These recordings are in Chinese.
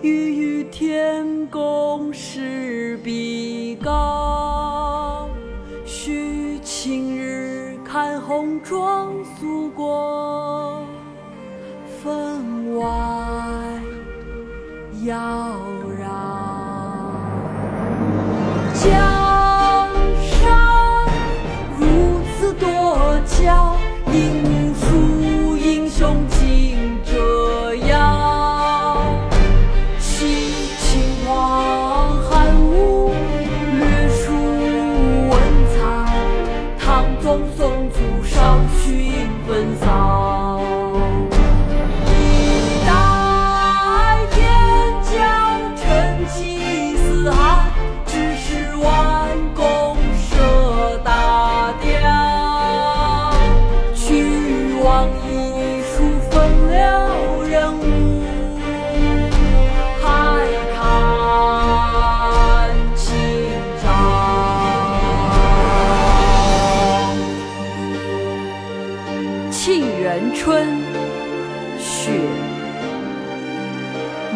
欲与天公试比高，须晴日看红装素裹，分外妖娆。江山如此多娇，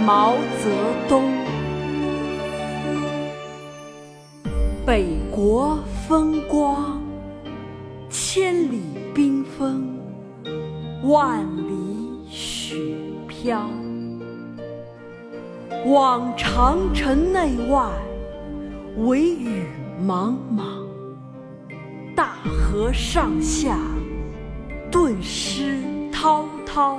毛泽东。北国风光，千里冰封，万里雪飘。望长城内外，惟余莽莽，大河上下，顿失滔滔。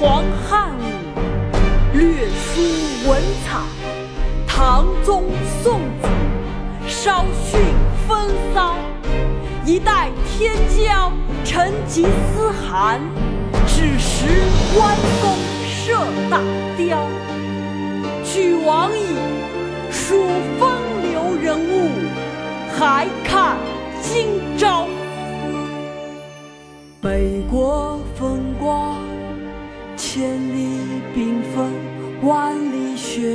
黄汉武，略输文采；唐宗宋祖，稍逊风骚。一代天骄，成吉思汗，只识弯弓射大雕。俱往矣，数风流人物，还看今朝。千里冰封，万里雪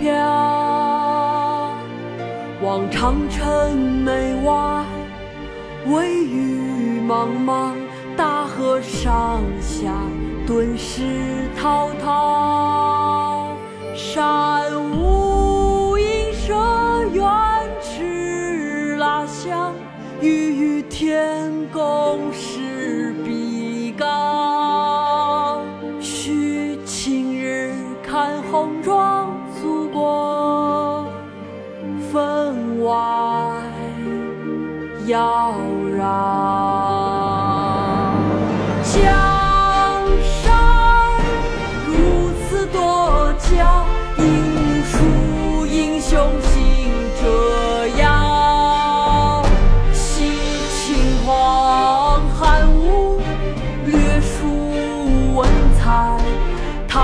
飘。望长城内外，惟余莽莽，大河上下，顿失滔滔。山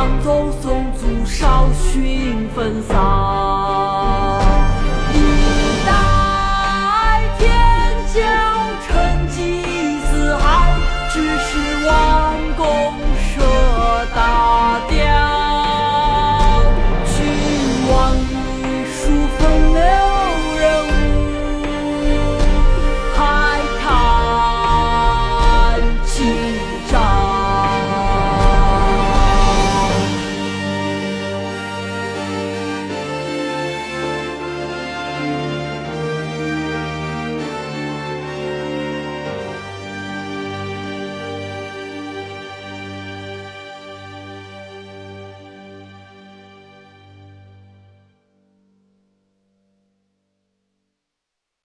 文采；唐宗宋祖，稍逊风骚。